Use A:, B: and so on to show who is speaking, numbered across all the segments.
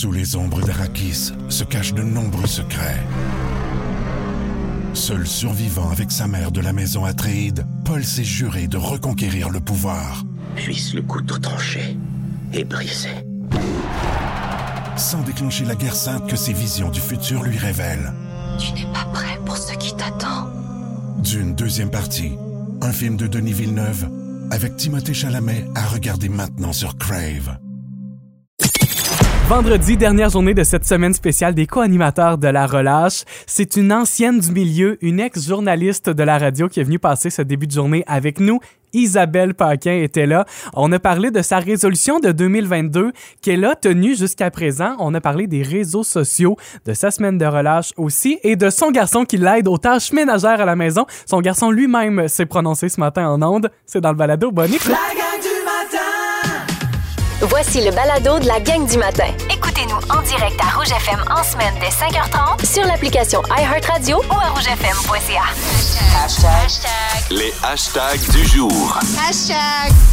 A: Sous les ombres d'Arakis se cachent de nombreux secrets. Seul survivant avec sa mère de la maison Atréide, Paul s'est juré de reconquérir le pouvoir.
B: Puisse le couteau tranché et brisé.
A: Sans déclencher la guerre sainte que ses visions du futur lui révèlent.
C: Tu n'es pas prêt pour ce qui t'attend.
A: D'une deuxième partie, un film de Denis Villeneuve avec Timothée Chalamet à regarder maintenant sur Crave.
D: Vendredi, dernière journée de cette semaine spéciale des co-animateurs de la relâche. C'est une ancienne du milieu, une ex-journaliste de la radio qui est venue passer ce début de journée avec nous. Isabelle Paquin était là. On a parlé de sa résolution de 2022 qu'elle a tenue jusqu'à présent. On a parlé des réseaux sociaux, de sa semaine de relâche aussi et de son garçon qui l'aide aux tâches ménagères à la maison. Son garçon lui-même s'est prononcé ce matin en onde. C'est dans le balado. Bonne écoute.
E: Voici le balado de la gang du matin. En direct à Rouge FM en semaine dès 5h30 sur l'application iHeartRadio ou à rougefm.ca.
F: Les hashtags du jour.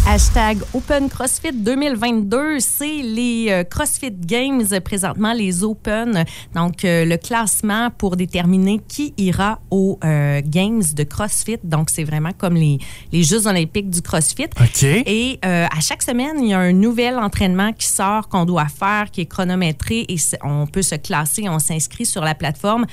G: Hashtag Open CrossFit 2022, c'est les euh, CrossFit Games, présentement les Open. Donc, euh, le classement pour déterminer qui ira aux euh, Games de CrossFit. Donc, c'est vraiment comme les, les Jeux olympiques du CrossFit.
D: OK.
G: Et euh, à chaque semaine, il y a un nouvel entraînement qui sort, qu'on doit faire, qui est chronométré et on peut se classer, on s'inscrit sur la plateforme.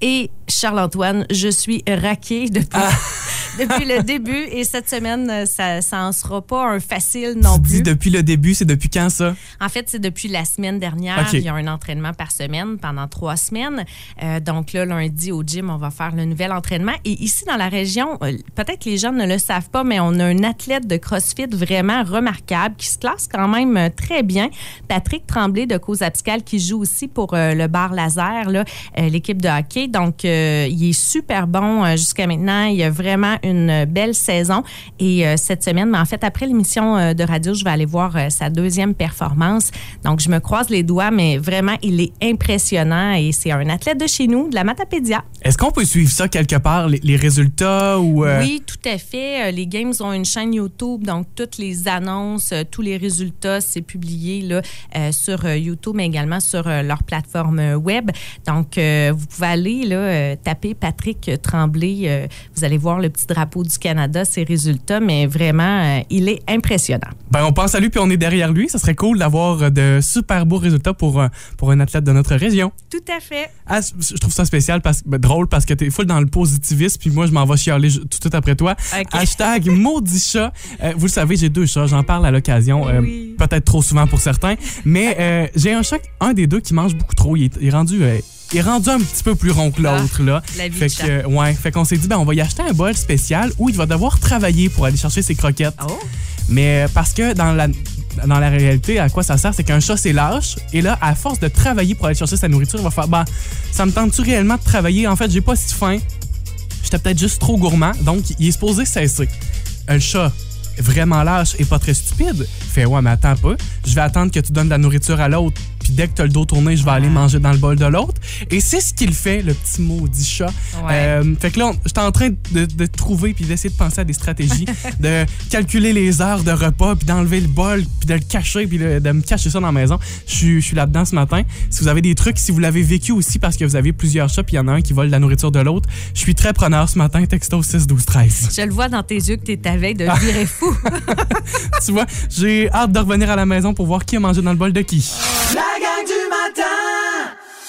G: Et Charles-Antoine, je suis raqué depuis,
D: Ah.
G: depuis le début et cette semaine, euh, ça ça en sera pas un facile non
D: Tu
G: plus.
D: dis depuis le début, c'est depuis quand ça?
G: En fait, c'est depuis la semaine dernière. Il y a un entraînement par semaine pendant trois semaines. Euh, donc là, lundi au gym, on va faire le nouvel entraînement. Et ici, dans la région, euh, peut-être que les gens ne le savent pas, mais on a un athlète de CrossFit vraiment remarquable qui se classe quand même très bien. Patrick Tremblay de Cause Abscale qui joue aussi pour euh, le bar laser, euh, l'équipe de hockey. Donc, euh, il est super bon euh, jusqu'à maintenant. Il a vraiment une belle saison. Et euh, cette semaine, mais en fait, après l'émission de radio, je vais aller voir sa deuxième performance. Donc, je me croise les doigts, mais vraiment, il est impressionnant et c'est un athlète de chez nous, de la Matapédia.
D: Est-ce qu'on peut suivre ça quelque part, les, les résultats ou...
G: Oui, tout à fait. Les Games ont une chaîne YouTube, donc toutes les annonces, tous les résultats, c'est publié là, sur YouTube, mais également sur leur plateforme web. Donc, vous pouvez aller là, euh, taper Patrick Tremblay. euh, vous allez voir le petit drapeau du Canada, ses résultats, mais vraiment, euh, il est impressionnant.
D: Ben, on pense à lui puis on est derrière lui. Ça serait cool d'avoir de super beaux résultats pour, pour un athlète de notre région.
G: Tout à fait.
D: Ah, je trouve ça spécial, parce, ben, drôle parce que t'es full dans le positivisme puis moi je m'en vais chialer tout de suite après toi. Hashtag maudit chat. Euh, vous le savez, j'ai deux chats. J'en parle à l'occasion. euh,
G: Oui.
D: Peut-être trop souvent pour certains. Mais euh, j'ai un chat, un des deux qui mange beaucoup trop. Il est, il est rendu... il est rendu un petit peu plus rond que l'autre, là.
G: Ah, la vie
D: fait que, euh, ouais, fait qu'on s'est dit, ben, on va y acheter un bol spécial où il va devoir travailler pour aller chercher ses croquettes.
G: Oh.
D: Mais parce que dans la, dans la réalité, à quoi ça sert, c'est qu'un chat, c'est lâche. Et là, à force de travailler pour aller chercher sa nourriture, il va faire, bah, ça me tente-tu réellement de travailler? En fait, j'ai pas si faim. J'étais peut-être juste trop gourmand. Donc, il est supposé cesser. Le chat, vraiment lâche et pas très stupide, fait, ouais, mais attends pas. Je vais attendre que tu donnes de la nourriture à l'autre. Puis dès que tu as le dos tourné, je vais aller manger dans le bol de l'autre. Et c'est ce qu'il fait, le petit maudit chat.
G: Ouais.
D: Euh, fait que là, j'étais en train de, de trouver puis d'essayer de penser à des stratégies, de calculer les heures de repas, puis d'enlever le bol, puis de le cacher, puis de, de me cacher ça dans la maison. Je suis- je suis là-dedans ce matin. Si vous avez des trucs, si vous l'avez vécu aussi parce que vous avez plusieurs chats, puis il y en a un qui vole la nourriture de l'autre, je suis très preneur ce matin. Texto 6 12 13.
G: Je le vois dans tes yeux que tu es à veille de virer fou.
D: tu vois, j'ai hâte de revenir à la maison pour voir qui a mangé dans le bol de qui.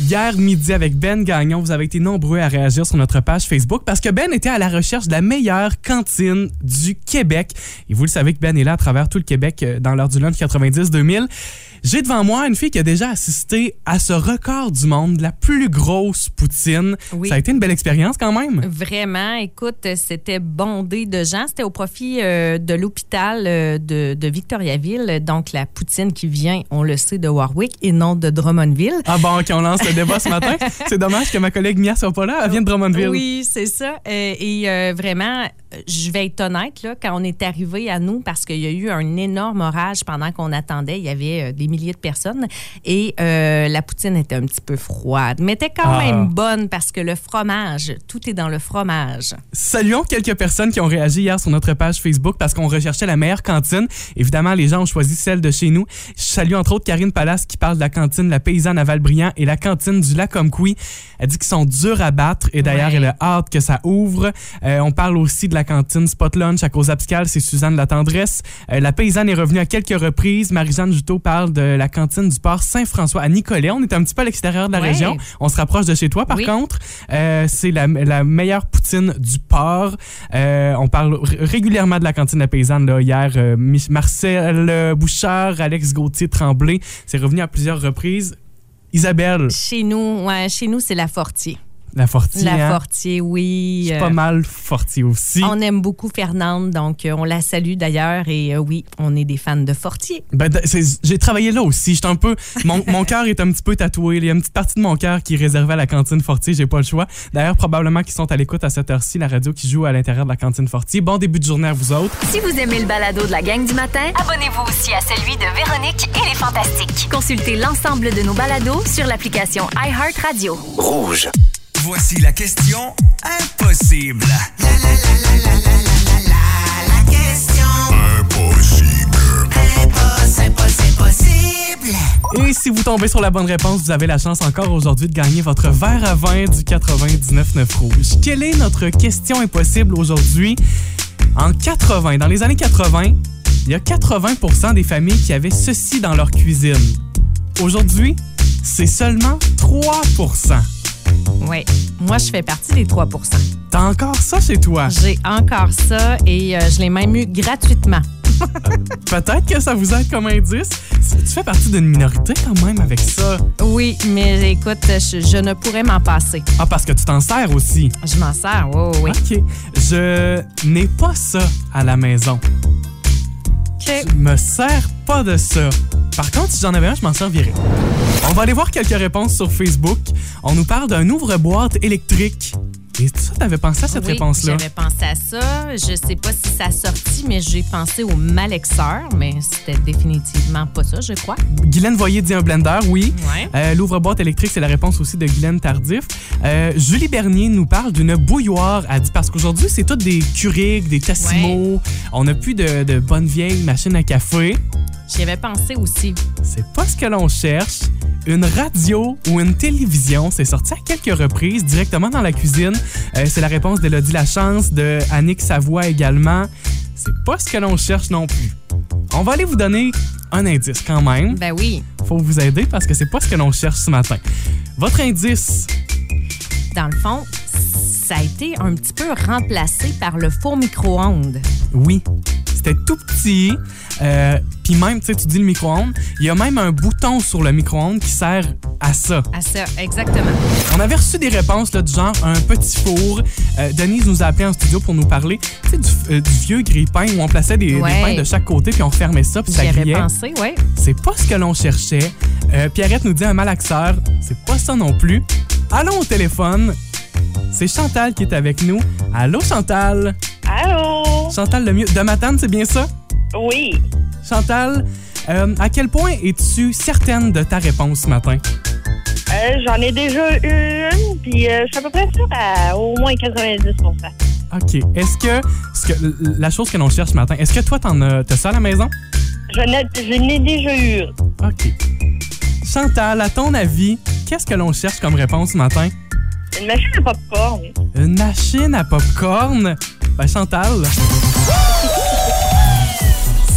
D: Hier midi avec Ben Gagnon, vous avez été nombreux à réagir sur notre page Facebook parce que Ben était à la recherche de la meilleure cantine du Québec. Et vous le savez que Ben est là à travers tout le Québec euh, dans l'heure du lunch 90-2000. J'ai devant moi une fille qui a déjà assisté à ce record du monde, la plus grosse poutine.
G: Oui.
D: Ça a été une belle expérience quand même.
G: Vraiment, écoute, c'était bondé de gens. C'était au profit euh, de l'hôpital euh, de, de Victoriaville. Donc, la poutine qui vient, on le sait, de Warwick et non de Drummondville.
D: Ah bon, OK, on lance le débat ce matin. C'est dommage que ma collègue Mia soit pas là. Elle vient de Drummondville.
G: Oui, c'est ça. Euh, et vraiment, je vais être honnête, là, quand on est arrivé à nous, parce qu'il y a eu un énorme orage pendant qu'on attendait, il y avait euh, des milliers de personnes, et euh, la poutine était un petit peu froide, mais était quand
D: Ah.
G: même bonne parce que le fromage, tout est dans le fromage.
D: Saluons quelques personnes qui ont réagi hier sur notre page Facebook parce qu'on recherchait la meilleure cantine. Évidemment, les gens ont choisi celle de chez nous. Je salue entre autres Karine Palace qui parle de la cantine La Paysanne à Valbriand et la cantine du Lac Omkoui. Elle dit qu'ils sont durs à battre et d'ailleurs,
G: Ouais.
D: elle a hâte que ça ouvre. Euh, on parle aussi de la cantine Spot Lunch à cause Abscal, c'est Suzanne La Tendresse. Euh, la Paysanne est revenue à quelques reprises. Marie-Jeanne Juteau parle de la cantine du port Saint-François à Nicolet. On est un petit peu à l'extérieur de la
G: Ouais.
D: région. On se rapproche de chez toi, par
G: Oui.
D: contre. Euh, c'est la, la meilleure poutine du port. Euh, on parle régulièrement de la cantine La Paysanne. Là. Hier, Marcel Bouchard, Alex Gauthier Tremblay, c'est revenu à plusieurs reprises. Isabelle,
G: Chez nous, ouais, chez nous, c'est la Fortier.
D: La Fortier,
G: La
D: hein?
G: Fortier, oui.
D: C'est
G: euh,
D: pas mal Fortier aussi.
G: On aime beaucoup Fernande, donc euh, on la salue d'ailleurs. Et euh, oui, on est des fans de Fortier.
D: Ben, j'ai travaillé là aussi. J'étais un peu. Mon, mon cœur est un petit peu tatoué. Il y a une petite partie de mon cœur qui est réservée à la cantine Fortier. J'ai pas le choix. D'ailleurs, probablement qu'ils sont à l'écoute à cette heure-ci, la radio qui joue à l'intérieur de la cantine Fortier. Bon début de journée à vous autres.
E: Si vous aimez le balado de la gang du matin,
C: Abonnez-vous aussi à celui de Véronique et les Fantastiques.
E: consultez l'ensemble de nos balados sur l'application iHeartRadio.
F: Rouge.
H: Voici la question impossible.
D: Et si vous tombez sur la bonne réponse, vous avez la chance encore aujourd'hui de gagner votre verre à vin du 99.9 Rouge. Quelle est notre question impossible aujourd'hui? En 80, dans les années 80, il y a 80% des familles qui avaient ceci dans leur cuisine. Aujourd'hui, c'est seulement 3
G: Oui, moi, je fais partie des 3%
D: T'as encore ça chez toi?
G: J'ai encore ça et euh, je l'ai même eu gratuitement.
D: Peut-être que ça vous aide comme indice. Tu fais partie d'une minorité quand même avec ça.
G: Oui, mais écoute, je, je ne pourrais m'en passer.
D: Ah, parce que tu t'en sers aussi.
G: Je m'en sers, oui, oui, oui.
D: OK. Je n'ai pas ça à la maison.
G: OK.
D: Je me sers pas de ça. Par contre, si j'en avais un, je m'en servirais. On va aller voir quelques réponses sur Facebook. On nous parle d'un ouvre-boîte électrique. Et ça, t'avais pensé à cette
G: Oui,
D: réponse-là?
G: J'avais pensé à ça. Je sais pas si ça a sorti, mais j'ai pensé au malexeur, mais c'était définitivement pas ça, je crois.
D: Guylaine Voyer dit un blender, oui.
G: Ouais.
D: Euh, L'ouvre-boîte électrique, c'est la réponse aussi de Guylaine Tardif. Euh, Julie Bernier nous parle d'une bouilloire. Elle dit parce qu'aujourd'hui, c'est toutes des Keurig, des Tassimo. On n'a plus de, de bonnes vieilles machines à café.
G: J'y avais pensé aussi.
D: C'est pas ce que l'on cherche. Une radio ou une télévision, c'est sorti à quelques reprises directement dans la cuisine. Euh, c'est la réponse d'Élodie Lachance, de Annick Savoie également. C'est pas ce que l'on cherche non plus. On va aller vous donner un indice quand même.
G: Ben oui.
D: Faut vous aider parce que c'est pas ce que l'on cherche ce matin. Votre indice,
G: Dans le fond, ça a été un petit peu remplacé par le four micro-ondes.
D: oui, c'était tout petit. Euh, Puis même, tu sais, tu dis le micro-ondes, il y a même un bouton sur le micro-ondes qui sert à ça.
G: À ça, exactement.
D: On avait reçu des réponses là, du genre un petit four. Euh, Denise nous a appelé en studio pour nous parler tu sais, du, euh, du vieux grille-pain où on plaçait des, pains de chaque côté puis on fermait ça puis ça grillait.
G: pensé, oui.
D: C'est pas ce que l'on cherchait. Euh, Pierrette nous dit un malaxeur. C'est pas ça non plus. Allons au téléphone. C'est Chantal qui est avec nous. Allô Chantal?
I: Allô?
D: Chantal le mieux. De Matane, c'est bien ça?
I: Oui.
D: Chantal, euh, à quel point es-tu certaine de ta réponse ce matin?
I: Euh, J'en ai déjà eu une, puis euh, je suis à peu près sûre à au moins 90
D: OK. Est-ce que, que la chose que l'on cherche ce matin, est-ce que toi, t'en as, t'as ça à la maison?
I: Je n'ai je n'ai déjà eu une.
D: OK. Chantal, à ton avis, qu'est-ce que l'on cherche comme réponse ce matin?
I: Une machine à popcorn.
D: Une machine à popcorn? Ben, Chantal.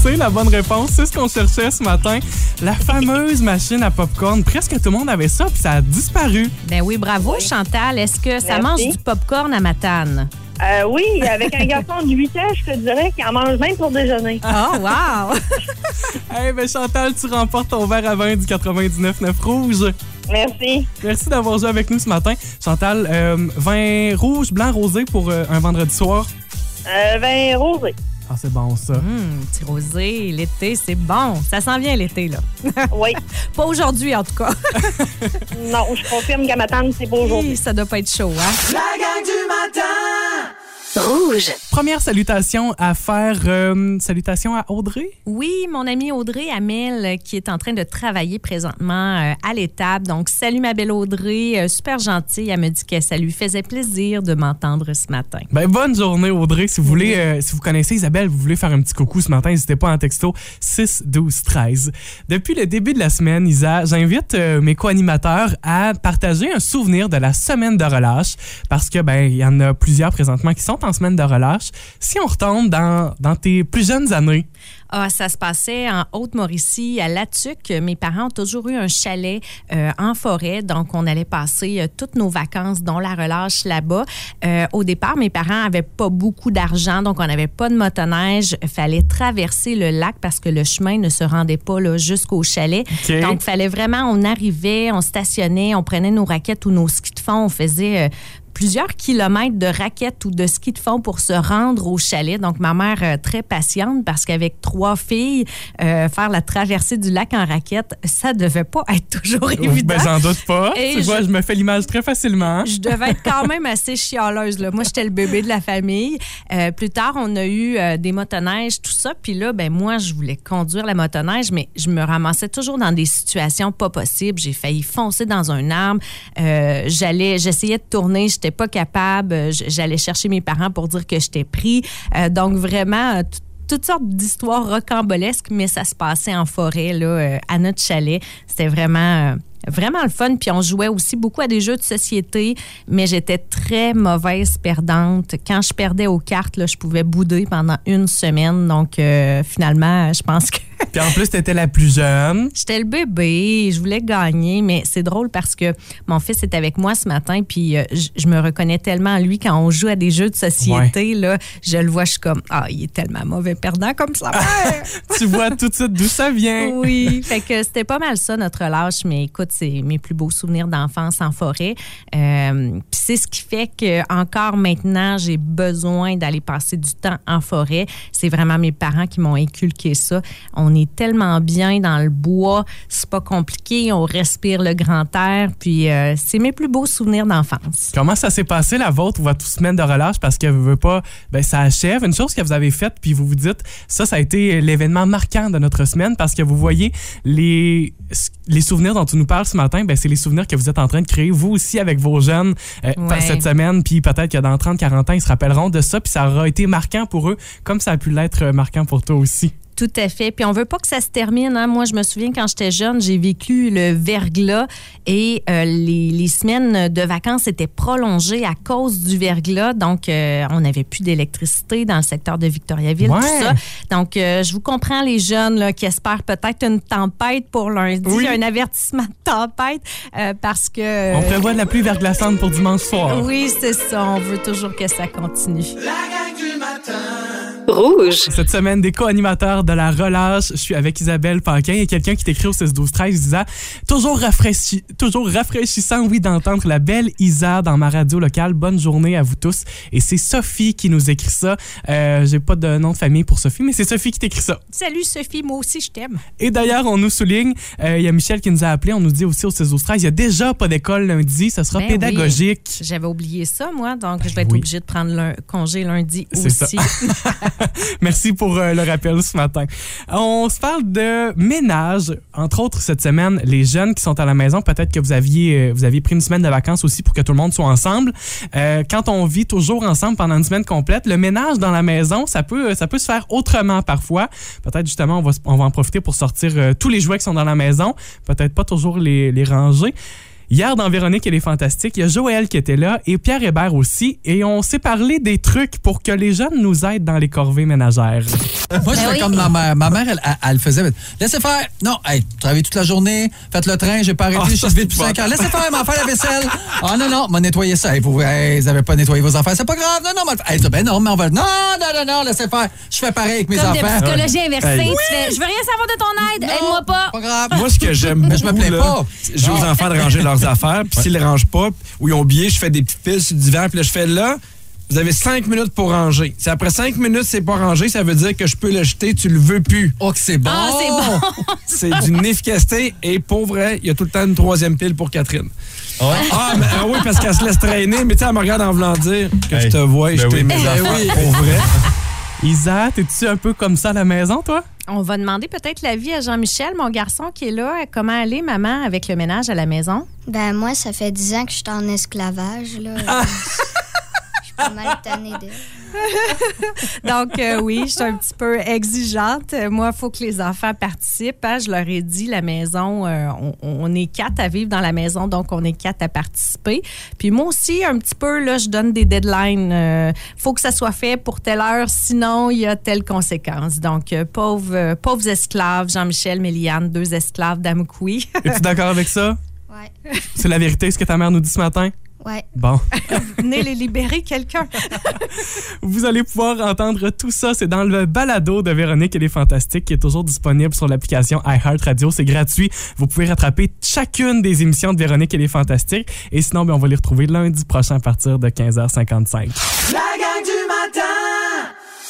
D: C'est la bonne réponse, c'est ce qu'on cherchait ce matin. La fameuse machine à popcorn. Presque tout le monde avait ça, puis ça a disparu.
G: Ben oui, bravo, Chantal. Est-ce que ça
I: Merci.
G: mange du popcorn à Matane?
I: Euh, oui, avec un garçon de 8 ans, je te dirais qu'il en mange même pour déjeuner.
G: Oh, wow!
D: Eh ben Chantal, tu remportes ton verre à vin du 99.9 Rouge.
I: Merci.
D: Merci d'avoir joué avec nous ce matin. Chantal, euh, vin rouge, blanc, rosé pour euh, un vendredi soir?
I: Euh, vin rosé.
D: Ah, c'est bon ça.
G: Hum, petit rosé, l'été, c'est bon. Ça s'en vient l'été, là.
I: Oui.
G: Pas aujourd'hui, en tout cas.
I: Non, je confirme qu'à ma tante, c'est pas aujourd'hui.
G: Ça doit pas être chaud, hein?
H: La gang du matin!
E: Rouge.
D: Première salutation à faire. euh, salutation à Audrey?
G: Oui, mon amie Audrey Amel euh, qui est en train de travailler présentement euh, à l'étape. Donc, salut ma belle Audrey, euh, super gentille. Elle me dit que ça lui faisait plaisir de m'entendre ce matin.
D: Ben, bonne journée, Audrey. Si vous voulez, euh, si vous connaissez Isabelle, vous voulez faire un petit coucou ce matin, n'hésitez pas en texto 6 12 13. Depuis le début de la semaine, Isa, j'invite euh, mes co-animateurs à partager un souvenir de la semaine de relâche parce que, ben, il y en a plusieurs présentement qui sont en semaine de relâche. Si on retombe dans, dans tes plus jeunes années,
G: Ah, ça se passait en Haute-Mauricie, à Latuc. Mes parents ont toujours eu un chalet euh, en forêt, donc on allait passer euh, toutes nos vacances, dont la relâche là-bas. Euh, au départ, mes parents avaient pas beaucoup d'argent, donc on n'avait pas de motoneige. Il fallait traverser le lac parce que le chemin ne se rendait pas jusqu'au chalet.
D: OK.
G: Donc, il fallait vraiment, on arrivait, on stationnait, on prenait nos raquettes ou nos skis de fond, on faisait plusieurs kilomètres de raquettes ou de ski de fond pour se rendre au chalet. Donc, ma mère, euh, très patiente, parce qu'avec trois filles, euh, faire la traversée du lac en raquette, ça devait pas être toujours évident.
D: ben, j'en doute pas.
G: Et
D: tu vois,
G: je-
D: me fais l'image très facilement.
G: Je devais être quand même assez chialeuse. Là. Moi, j'étais le bébé de la famille. Euh, plus tard, on a eu euh, des motoneiges, tout ça. Puis là, ben moi, je voulais conduire la motoneige, mais je me ramassais toujours dans des situations pas possibles. J'ai failli foncer dans un arbre. J'allais, j'essayais de tourner, j'étais pas capable. Euh, J'allais chercher mes parents pour dire que j'étais pris. Euh, donc vraiment. euh, tout- toutes sortes d'histoires rocambolesques, mais ça se passait en forêt, là, à notre chalet. C'était vraiment, vraiment le fun. Puis on jouait aussi beaucoup à des jeux de société, mais j'étais très mauvaise perdante. Quand je perdais aux cartes, je pouvais bouder pendant une semaine. Donc, finalement, je pense que
D: Puis en plus, t'étais la plus jeune.
G: J'étais le bébé, je voulais gagner, mais c'est drôle parce que mon fils est avec moi ce matin, puis euh, je me reconnais tellement en lui quand on joue à des jeux de société. Là, je le vois, je suis comme, ah, il est tellement mauvais perdant comme ça.
D: tu vois tout de suite d'où ça vient.
G: oui, fait que c'était pas mal ça, notre relâche, mais écoute, c'est mes plus beaux souvenirs d'enfance en forêt. Euh, puis c'est ce qui fait que encore maintenant, j'ai besoin d'aller passer du temps en forêt. C'est vraiment mes parents qui m'ont inculqué ça. On est tellement bien dans le bois, c'est pas compliqué, on respire le grand air, puis euh, c'est mes plus beaux souvenirs d'enfance.
D: Comment ça s'est passé la vôtre, votre semaine de relâche? Parce que vous veut pas, ben, ça achève. Une chose que vous avez faite, puis vous vous dites, ça, ça a été l'événement marquant de notre semaine parce que vous voyez les, les souvenirs dont tu nous parles ce matin, ben, c'est les souvenirs que vous êtes en train de créer, vous aussi, avec vos jeunes euh,
G: Ouais.
D: cette semaine. Puis peut-être que dans 30-40 ans, ils se rappelleront de ça, puis ça aura été marquant pour eux, comme ça a pu l'être euh, marquant pour toi aussi.
G: Tout à fait. Puis on veut pas que ça se termine. hein. Moi, je me souviens quand j'étais jeune, j'ai vécu le verglas et euh, les, les semaines de vacances étaient prolongées à cause du verglas. Donc, euh, on n'avait plus d'électricité dans le secteur de Victoriaville,
D: Ouais.
G: tout ça. Donc, euh, je vous comprends les jeunes là, qui espèrent peut-être une tempête pour lundi,
D: Oui.
G: un avertissement de tempête euh, parce que...
D: On prévoit de la pluie verglaçante pour dimanche soir.
G: Oui, c'est ça. On veut toujours que ça continue.
H: La gang du matin!
E: Rouge.
D: Cette semaine, des co-animateurs de la relâche. Je suis avec Isabelle Paquin et quelqu'un qui t'écrit au 16 12 13 disant toujours, rafraîchi- toujours rafraîchissant, oui, d'entendre la belle Isa dans ma radio locale. Bonne journée à vous tous. Et c'est Sophie qui nous écrit ça. Euh, J'ai pas de nom de famille pour Sophie, mais c'est Sophie qui t'écrit ça.
G: Salut Sophie, moi aussi je t'aime.
D: Et d'ailleurs, on nous souligne, euh, il y a Michel qui nous a appelé, on nous dit aussi au 16 12 13 il y a déjà pas d'école lundi, ça sera
G: Ben oui.
D: pédagogique.
G: J'avais oublié ça, moi, donc je vais être
D: oui.
G: obligée de prendre le congé lundi aussi.
D: Merci pour euh, le rappel ce matin. On se parle de ménage, entre autres cette semaine, les jeunes qui sont à la maison, peut-être que vous aviez, euh, vous aviez pris une semaine de vacances aussi pour que tout le monde soit ensemble. Euh, quand on vit toujours ensemble pendant une semaine complète, le ménage dans la maison, ça peut, ça peut se faire autrement parfois. Peut-être justement, on va, on va en profiter pour sortir tous les jouets qui sont dans la maison, peut-être pas toujours les ranger. Hier, dans Véronique et les Fantastiques, il y a Joël qui était là et Pierre Hébert aussi. Et on s'est parlé des trucs pour que les jeunes nous aident dans les corvées ménagères.
J: Moi, je fais comme ma mère. Ma mère, elle, elle, elle faisait. Laissez faire. Non, hey, travaillez toute la journée, faites le train, j'ai pas arrêté,
D: Ah,
J: je suis depuis
D: bon.
J: 5 heures. Laissez faire, m'en faire la vaisselle. Ah non, non, m'a nettoyé ça. Hey, vous, hey, vous avez pas nettoyé vos affaires. C'est pas grave. Non, non, m'a le faire. Hey, ça, ben non, mais on va. Non, non, non, non, laissez faire. Je fais pareil avec mes
K: Comme de
J: enfants.
K: psychologie inversée,
D: Hey.
K: tu fais Je veux rien savoir de ton aide, aide-moi pas.
J: Pas grave.
L: Moi, ce que j'aime
J: Mais je me
L: là,
J: pas.
L: j'ai aux enfants de ranger leurs affaires, puis s'ils les rangent pas, ou ils ont oublié, je fais des petites piles sur le divan, puis là, je fais là, vous avez cinq minutes pour ranger. Si après cinq minutes, c'est pas rangé, ça veut dire que je peux le jeter, tu le veux plus.
J: Oh, que c'est bon.
K: Ah, c'est bon.
L: C'est d'une efficacité, et pour vrai, il y a tout le temps une troisième pile pour Catherine. Ah, mais, ah oui, parce qu'elle se laisse traîner, mais tu sais, elle me regarde en voulant dire que je te vois et
M: Ben
L: je t'ai
M: oui.
L: mes
J: Ben oui.
L: pour vrai.
D: Isa, t'es-tu un peu comme ça à la maison, toi?
G: On va demander peut-être l'avis à Jean-Michel, mon garçon qui est là. Comment aller, maman, avec le ménage à la maison?
N: Ben moi, ça fait 10 ans que je suis en esclavage, là. Je suis pas mal tannée d'elle.
G: Donc, euh, oui, je suis un petit peu exigeante. Euh, Moi, il faut que les enfants participent. hein. Je leur ai dit, la maison, euh, on, est quatre à vivre dans la maison, donc on est quatre à participer. Puis moi aussi, un petit peu, là, je donne des deadlines. Il faut que ça soit fait pour telle heure, sinon il y a telle conséquence. Donc, euh, pauvres, euh, pauvres esclaves, Jean-Michel, Méliane, deux esclaves d'Amkoui.
D: Es-tu d'accord avec ça?
N: Ouais,
D: C'est la vérité, ce que ta mère nous dit ce matin?
N: ouais.
D: Bon.
G: Venez les libérer, quelqu'un.
D: Vous allez pouvoir entendre tout ça. C'est dans le balado de Véronique et les Fantastiques qui est toujours disponible sur l'application iHeartRadio. C'est gratuit. Vous pouvez rattraper chacune des émissions de Véronique et les Fantastiques. Et sinon, ben, on va les retrouver lundi prochain à partir de 15h55.
H: La gang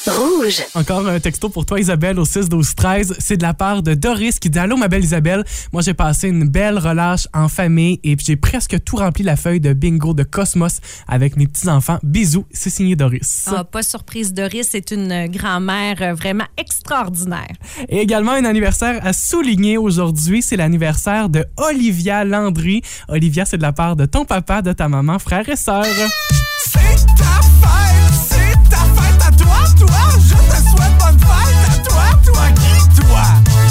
E: Rouge.
D: Encore un texto pour toi, Isabelle, au 6 12 13 C'est de la part de Doris qui dit Allô, ma belle Isabelle. Moi, j'ai passé une belle relâche en famille et puis j'ai presque tout rempli la feuille de bingo de Cosmos avec mes petits-enfants. Bisous. C'est signé Doris.
G: Ah, pas surprise, Doris, c'est une grand-mère vraiment extraordinaire.
D: Et également un anniversaire à souligner aujourd'hui, c'est l'anniversaire de Olivia Landry. Olivia, c'est de la part de ton papa, de ta maman, frère et sœur.
H: C'est ta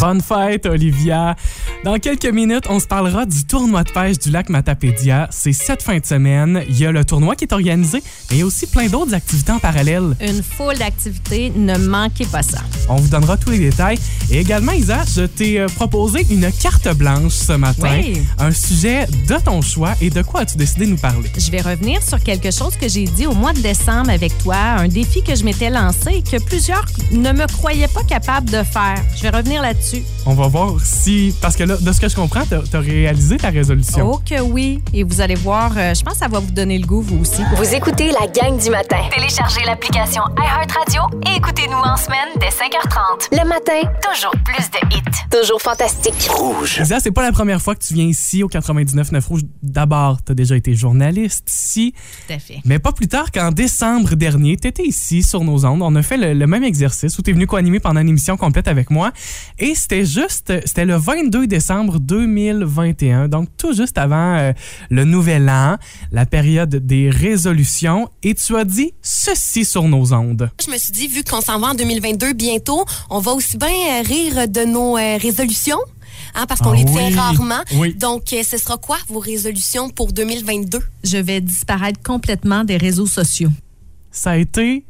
H: Bonne fête,
D: Olivia. Dans quelques minutes, on se parlera du tournoi de pêche du lac Matapédia. C'est cette fin de semaine. Il y a le tournoi qui est organisé, mais il y a aussi plein d'autres activités en parallèle.
G: Une foule d'activités, ne manquez pas ça.
D: On vous donnera tous les détails. Et également, Isa, je t'ai euh, proposé une carte blanche ce matin.
G: Oui.
D: Un sujet de ton choix. Et de quoi as-tu décidé de nous parler?
G: Je vais revenir sur quelque chose que j'ai dit au mois de décembre avec toi, un défi que je m'étais lancé et que plusieurs ne me croyaient pas capable de faire. Je vais revenir là-dessus.
D: On va voir si. Parce que là, de ce que je comprends, t'as as réalisé ta résolution.
G: Oh que oui. Et vous allez voir, euh, je pense que ça va vous donner le goût, vous aussi.
E: Vous écoutez la gang du matin.
C: Téléchargez l'application iHeartRadio et écoutez-nous en semaine dès 5h30.
E: Le matin,
C: Toujours plus de hits.
E: toujours fantastique.
F: Rouge.
D: Isa, c'est pas la première fois que tu viens ici au 99.9 Rouge. D'abord, t'as déjà été journaliste ici.
G: Tout à fait.
D: Mais pas plus tard qu'en décembre dernier, tu étais ici sur nos ondes. On a fait le, le même exercice où tu es venu co-animer pendant une émission complète avec moi. Et c'était juste, c'était le 22 décembre 2021, donc tout juste avant euh, le nouvel an, la période des résolutions. Et tu as dit ceci sur nos ondes.
K: Je me suis dit, vu qu'on s'en va en 2022 bientôt, on va aussi bien euh, rire de nos euh, résolutions. Hein, parce qu'on
D: Ah
K: les
D: oui.
K: tient rarement.
D: Oui.
K: Donc, euh, ce sera quoi vos résolutions pour 2022?
G: Je vais disparaître complètement des réseaux sociaux.
D: Ça a été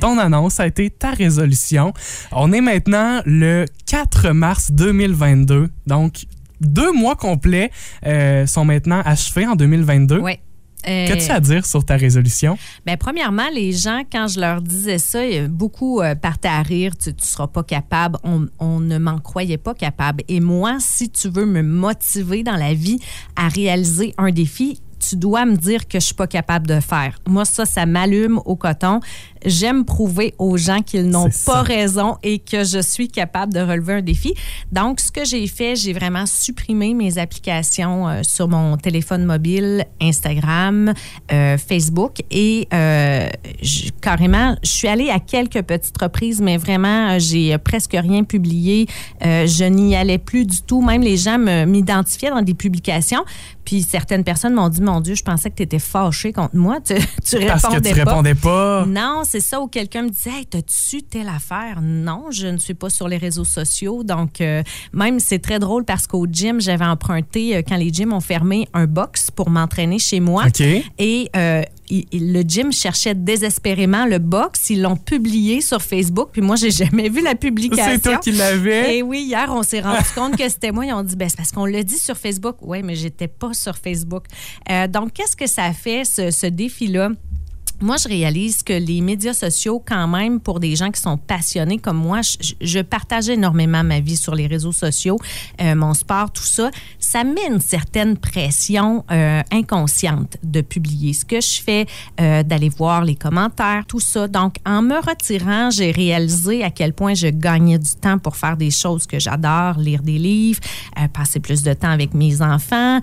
D: ton annonce, ça a été ta résolution. On est maintenant le 4 mars 2022, donc deux mois complets euh, sont maintenant achevés en 2022.
G: Oui. Euh,
D: Qu'as-tu à dire sur ta résolution?
G: Ben, premièrement, les gens, quand je leur disais ça, a beaucoup euh, partaient à rire. Tu ne seras pas capable. On, on ne m'en croyait pas capable. Et moi, si tu veux me motiver dans la vie à réaliser un défi, tu dois me dire que je suis pas capable de faire. Moi, ça, ça m'allume au coton. J'aime prouver aux gens qu'ils n'ont pas
D: ça.
G: raison et que je suis capable de relever un défi. Donc, ce que j'ai fait, j'ai vraiment supprimé mes applications euh, sur mon téléphone mobile, Instagram, euh, Facebook et euh, je- carrément, je suis allée à quelques petites reprises, mais vraiment, j'ai presque rien publié. Je n'y allais plus du tout. Même les gens m'identifiaient dans des publications. Puis certaines personnes m'ont dit, mon Dieu, je pensais que tu étais fâché contre moi. Tu, tu répondais
D: Parce que tu
G: pas.
D: répondais pas.
G: Non, c'est ça. Ou quelqu'un me disait, hey, t'as-tu telle affaire? Non, je ne suis pas sur les réseaux sociaux. Donc, euh, même, c'est très drôle parce qu'au gym, j'avais emprunté, euh, quand les gyms ont fermé, un box pour m'entraîner chez moi.
D: OK.
G: Et euh, il- il- le gym cherchait désespérément le box. Ils l'ont publié sur Facebook. Puis moi, j'ai jamais vu la publication.
D: C'est toi qui l'avais.
G: Et oui, hier, on s'est rendu compte que c'était moi. Ils ont dit, ben, c'est parce qu'on l'a dit sur Facebook. Oui, mais j'étais pas sur Facebook. Euh, donc, qu'est-ce que ça fait, ce, ce défi-là? Moi, je réalise que les médias sociaux, quand même, pour des gens qui sont passionnés comme moi, je, je partage énormément ma vie sur les réseaux sociaux, euh, mon sport, tout ça. Ça met une certaine pression euh, inconsciente de publier ce que je fais, euh, d'aller voir les commentaires, tout ça. Donc, en me retirant, j'ai réalisé à quel point je gagnais du temps pour faire des choses que j'adore, lire des livres, passer plus de temps avec mes enfants,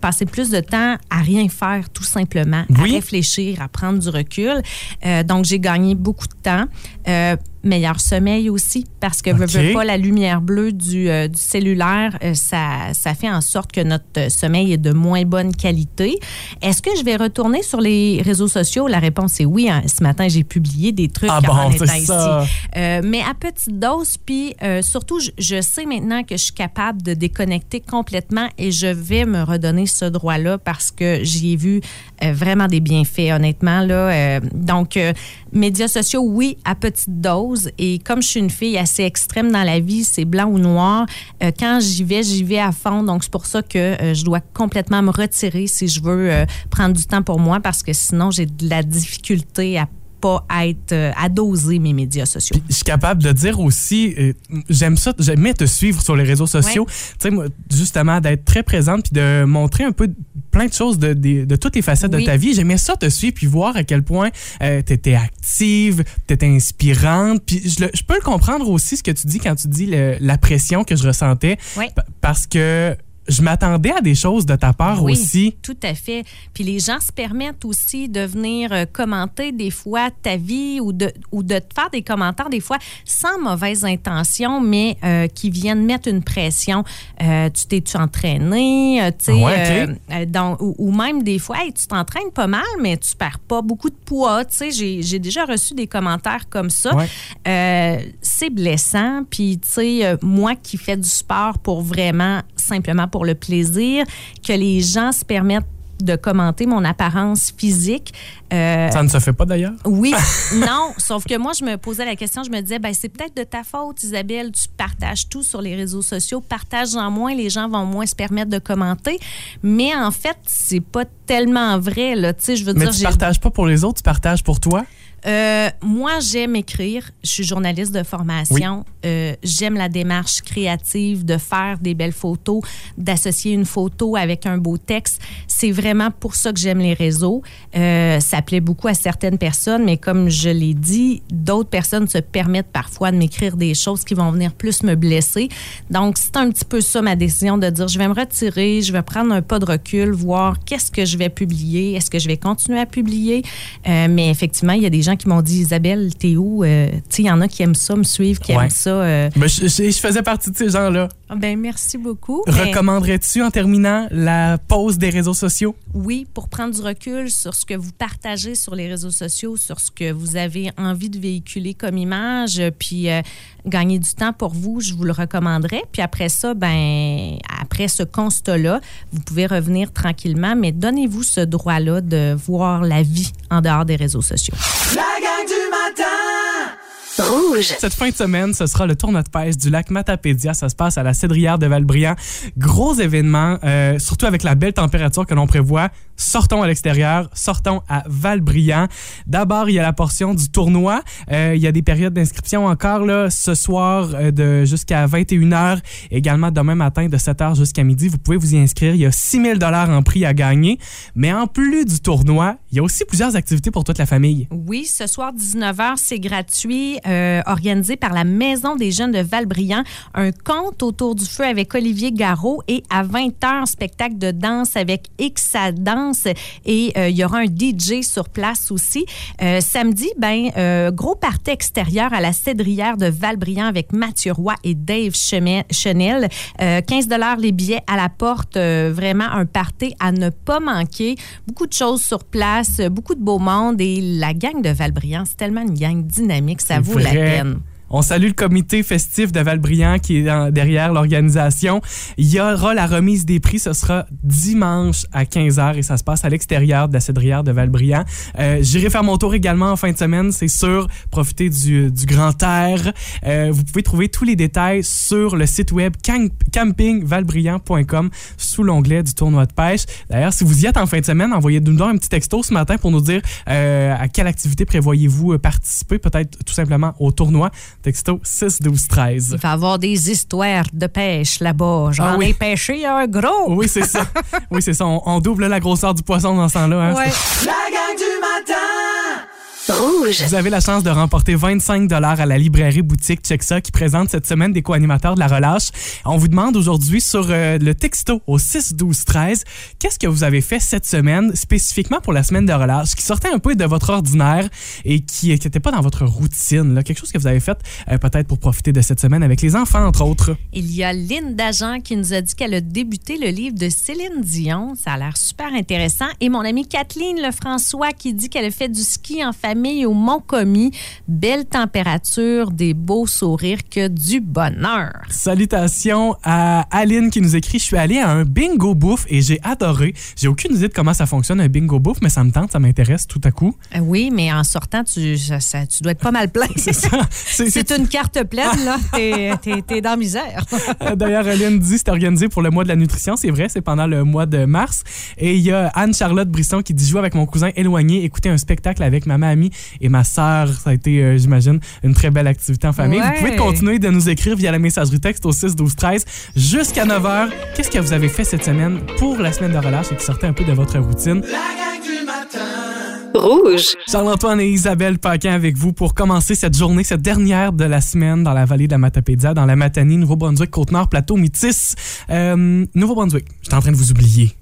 G: passer plus de temps à rien faire, tout simplement,
D: Oui.
G: à réfléchir, à prendre du recul. Euh, donc, j'ai gagné beaucoup de temps. Euh, meilleur sommeil aussi, parce que veux,
D: OK.
G: veux pas la lumière bleue du, euh, du cellulaire, euh, ça, ça fait en sorte que notre euh, sommeil est de moins bonne qualité. Est-ce que je vais retourner sur les réseaux sociaux? La réponse est oui. hein. Ce matin, j'ai publié des trucs
D: Ah bon,
G: ici.
D: ça.
G: Euh, mais à petite dose, puis surtout, je, je sais maintenant que je suis capable de déconnecter complètement et je vais me redonner ce droit-là parce que j'y ai vu vraiment des bienfaits, honnêtement. Là. Donc, médias sociaux, oui, à petite dose. Et comme je suis une fille assez extrême dans la vie, c'est blanc ou noir, euh, quand j'y vais, j'y vais à fond. Donc, c'est pour ça que euh, je dois complètement me retirer si je veux euh, prendre du temps pour moi parce que sinon, j'ai de la difficulté à pas être euh, à doser mes médias sociaux.
D: Je suis capable de dire aussi, euh, j'aime ça, j'aimais te suivre sur les réseaux sociaux.
G: Ouais.
D: Moi, justement, d'être très présente puis de montrer un peu plein de choses de, de, de toutes les facettes
G: Oui.
D: de ta vie. J'aimais ça te suivre puis voir à quel point tu étais active, tu étais inspirante. Puis je, le- je peux le comprendre aussi, ce que tu dis quand tu dis le- la pression que je ressentais.
G: Oui.
D: pa- Parce que je m'attendais à des choses de ta part
G: Oui,
D: aussi.
G: Tout à fait. Puis les gens se permettent aussi de venir euh, commenter des fois ta vie ou de, ou de te faire des commentaires des fois sans mauvaise intention, mais euh, qui viennent mettre une pression. Euh, tu t'es-tu entraîné? Tu sais,
D: Ouais,
G: ou, ou même des fois, Hey, tu t'entraînes pas mal, mais tu perds pas beaucoup de poids. Tu sais, j'ai, j'ai déjà reçu des commentaires comme ça.
D: Ouais.
G: C'est blessant. Puis, tu sais, moi qui fais du sport pour vraiment, simplement pour le plaisir, que les gens se permettent de commenter mon apparence physique. euh,
D: Ça ne se fait pas d'ailleurs?
G: oui, non, sauf que moi, je me posais la question, je me disais, ben, c'est peut-être de ta faute, Isabelle, tu partages tout sur les réseaux sociaux, partage-en moins, les gens vont moins se permettre de commenter. Mais en fait, c'est pas tellement vrai, là. Je veux
D: Mais
G: dire,
D: tu partages pas pour les autres, tu partages pour toi?
G: Euh, moi, j'aime écrire. Je suis journaliste de formation. Euh, j'aime la démarche créative de faire des belles photos, d'associer une photo avec un beau texte. C'est vraiment pour ça que j'aime les réseaux. Euh, ça plaît beaucoup à certaines personnes, mais comme je l'ai dit, d'autres personnes se permettent parfois de m'écrire des choses qui vont venir plus me blesser. Donc, c'est un petit peu ça ma décision de dire, je vais me retirer, je vais prendre un pas de recul, voir qu'est-ce que je vais publier, est-ce que je vais continuer à publier. Euh, mais effectivement, il y a des gens qui m'ont dit, Isabelle, t'es où? Euh, tu sais, il y en a qui aiment ça, me suivre, qui
D: Ouais.
G: aiment ça.
D: je, je- je faisais partie de ces gens-là.
G: Ben, merci beaucoup.
D: Recommanderais-tu en terminant la pause des réseaux sociaux?
G: oui, pour prendre du recul sur ce que vous partagez sur les réseaux sociaux, sur ce que vous avez envie de véhiculer comme image, puis euh, gagner du temps pour vous, je vous le recommanderais. Puis après ça, ben après ce constat-là, vous pouvez revenir tranquillement, mais donnez-vous ce droit-là de voir la vie en dehors des réseaux sociaux.
H: La
E: Rouge.
D: Cette fin de semaine, ce sera le tournoi de pêche du lac Matapédia. Ça se passe à la Cédrière de Valbriand. Gros événement, euh, surtout avec la belle température que l'on prévoit. Sortons à l'extérieur, sortons à Valbriand. D'abord, il y a la portion du tournoi. Euh, il y a des périodes d'inscription encore là, ce soir euh, de jusqu'à 21h, également demain matin de 7h jusqu'à midi. Vous pouvez vous y inscrire. Il y a 6000 dollars en prix à gagner. Mais en plus du tournoi, il y a aussi plusieurs activités pour toute la famille.
G: Oui, ce soir 19h, c'est gratuit. Euh, organisé par la Maison des jeunes de Valbriand, un conte autour du feu avec Olivier Garot et à 20h, spectacle de danse avec X à danse et euh, il y aura un DJ sur place aussi. Euh, samedi, ben gros party extérieur à la Cédrière de Valbriand avec Mathieu Roy et Dave Chenel. Euh, 15 dollars les billets à la porte, vraiment un party à ne pas manquer. Beaucoup de choses sur place, beaucoup de beau monde et la gang de Valbriand, c'est tellement une gang dynamique, ça
D: C'est
G: vaut la
D: vrai.
G: peine.
D: On salue le comité festif de Valbriand qui est derrière l'organisation. Il y aura la remise des prix. Ce sera dimanche à 15h et ça se passe à l'extérieur de la cédrière de Valbriand. Euh, J'irai faire mon tour également en fin de semaine, c'est sûr. Profiter du, grand air. Euh, vous pouvez trouver tous les détails sur le site web camp- campingvalbriand.com sous l'onglet du tournoi de pêche. D'ailleurs, si vous y êtes en fin de semaine, envoyez-nous un petit texto ce matin pour nous dire euh, à quelle activité prévoyez-vous participer, peut-être tout simplement au tournoi. Texto 6 12 13.
G: Il va avoir des histoires de pêche là-bas. J'en
D: Ah oui.
G: ai pêché un gros.
D: Oui, c'est ça. Oui, c'est ça. On, on double la grosseur du poisson dans ce temps-là. hein.
G: Ouais.
H: La gang du!
E: Rouge.
D: Vous avez la chance de remporter 25 à la librairie boutique Check ça qui présente cette semaine des co-animateurs de la relâche. On vous demande aujourd'hui sur euh, le texto au 6 12 13 qu'est-ce que vous avez fait cette semaine spécifiquement pour la semaine de relâche qui sortait un peu de votre ordinaire et qui n'était pas dans votre routine là. quelque chose que vous avez fait euh, peut-être pour profiter de cette semaine avec les enfants entre autres.
G: Il y a Linda Jean qui nous a dit qu'elle a débuté le livre de Céline Dion. Ça a l'air super intéressant. Et mon amie Kathleen Lefrançois qui dit qu'elle a fait du ski en famille au Mont-Commis. Belle température, des beaux sourires, que du bonheur.
D: Salutations à Aline qui nous écrit Je suis allée à un bingo bouffe et j'ai adoré. J'ai aucune idée de comment ça fonctionne un bingo bouffe, mais ça me tente, ça m'intéresse tout à coup.
G: Euh, Oui, mais en sortant, tu, ça- ça- tu dois être pas mal plein.
D: C'est ça. C'est-
G: une carte pleine, là. T'es dans misère.
D: Euh, D'ailleurs, Aline dit c'est organisé pour le mois de la nutrition. C'est vrai, c'est pendant le mois de mars. Et il y a Anne-Charlotte Brisson qui dit jouer avec mon cousin éloigné, écouter un spectacle avec ma mamie et ma sœur. Ça a été, euh, j'imagine, une très belle activité en famille.
G: Ouais.
D: Vous pouvez continuer de nous écrire via la messagerie texte au 6 12 13 jusqu'à 9 h. Qu'est-ce que vous avez fait cette semaine pour la semaine de relâche et qui sortait un peu de votre routine?
H: La du matin!
E: Rouge.
D: Charles-Antoine et Isabelle Paquin avec vous pour commencer cette journée, cette dernière de la semaine dans la vallée de la Matapédia, dans la Matanie, Nouveau-Brunswick, Côte-Nord, Plateau, Métis. Euh, Nouveau-Brunswick, j'étais en train de vous oublier.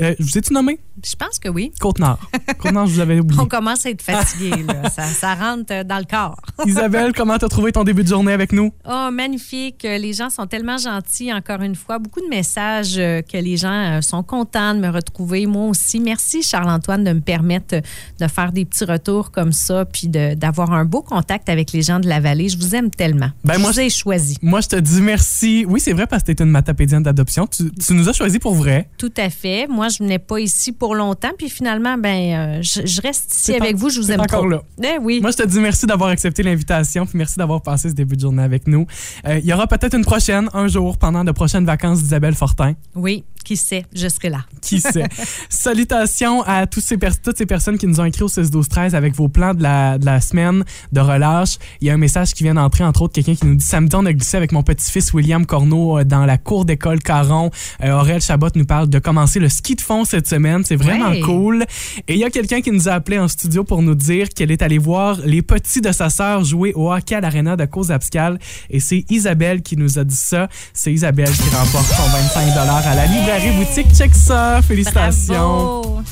D: Euh, je vous ai-tu nommé?
G: Je pense que oui.
D: Côte-Nord. Côte-Nord, je vous avais oublié.
G: On commence à être fatigué, là. Ça, ça rentre euh, dans le corps.
D: Isabelle, comment t'as trouvé ton début de journée avec nous?
G: Oh, magnifique. Euh, Les gens sont tellement gentils, encore une fois. Beaucoup de messages euh, que les gens sont contents de me retrouver. Moi aussi. Merci, Charles-Antoine, de me permettre de faire des petits retours comme ça, puis d'avoir un beau contact avec les gens de la vallée. Je vous aime tellement.
D: Ben,
G: je
D: moi,
G: vous ai choisi.
D: Moi, je te dis merci. Oui, c'est vrai parce que t'es une matapédienne d'adoption. Tu, tu nous as choisi pour vrai.
G: Tout à fait. Moi, je venais pas ici pour longtemps, puis finalement, ben, euh, je, je reste ici avec
D: en-
G: vous. Je vous aime
D: encore
G: trop.
D: là.
G: Eh oui.
D: Moi, je te dis merci d'avoir accepté l'invitation, puis merci d'avoir passé ce début de journée avec nous. Euh, Il y aura peut-être une prochaine, un jour, pendant de prochaines vacances d'Isabelle Fortin.
G: Oui, qui sait, je serai là.
D: Qui sait? Salutations à tous ces toutes ces personnes qui nous ont écrit au 16 12 13 avec vos plans de la, de la semaine de relâche. Il y a un message qui vient d'entrer, entre autres, quelqu'un qui nous dit Samedi, on a glissé avec mon petit-fils William Corneau euh, dans la cour d'école Caron. Euh, Aurel Chabot nous parle de commencer le ski de fond cette semaine. C'est vraiment
G: Ouais.
D: cool. Et il y a quelqu'un qui nous a appelé en studio pour nous dire qu'elle est allée voir les petits de sa sœur jouer au hockey à l'aréna de Cause-Abscal. Et c'est Isabelle qui nous a dit ça. C'est Isabelle qui remporte son 25 à la librairie boutique. Check ça. Félicitations.
G: Bravo.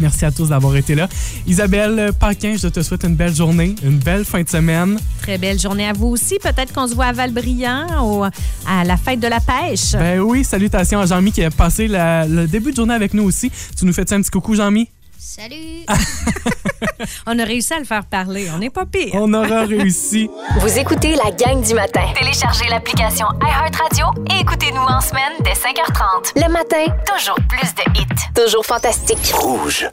D: Merci à tous d'avoir été là. Isabelle Paquin, je te souhaite une belle journée, une belle fin de semaine.
G: Très belle journée à vous aussi. Peut-être qu'on se voit à Valbriand au- à la fête de la pêche.
D: Ben oui, salutations à Jean-Mi qui a passé la- le début de journée avec nous aussi. Tu nous fais un petit coucou, Jean-Mi?
N: Salut!
G: On a réussi à le faire parler. On n'est pas pire.
D: On aura réussi.
E: Vous écoutez la gang du matin.
C: Téléchargez l'application iHeartRadio et écoutez-nous en semaine dès 5h30.
E: Le matin,
C: Toujours plus de hits.
E: toujours fantastique.
B: Rouge.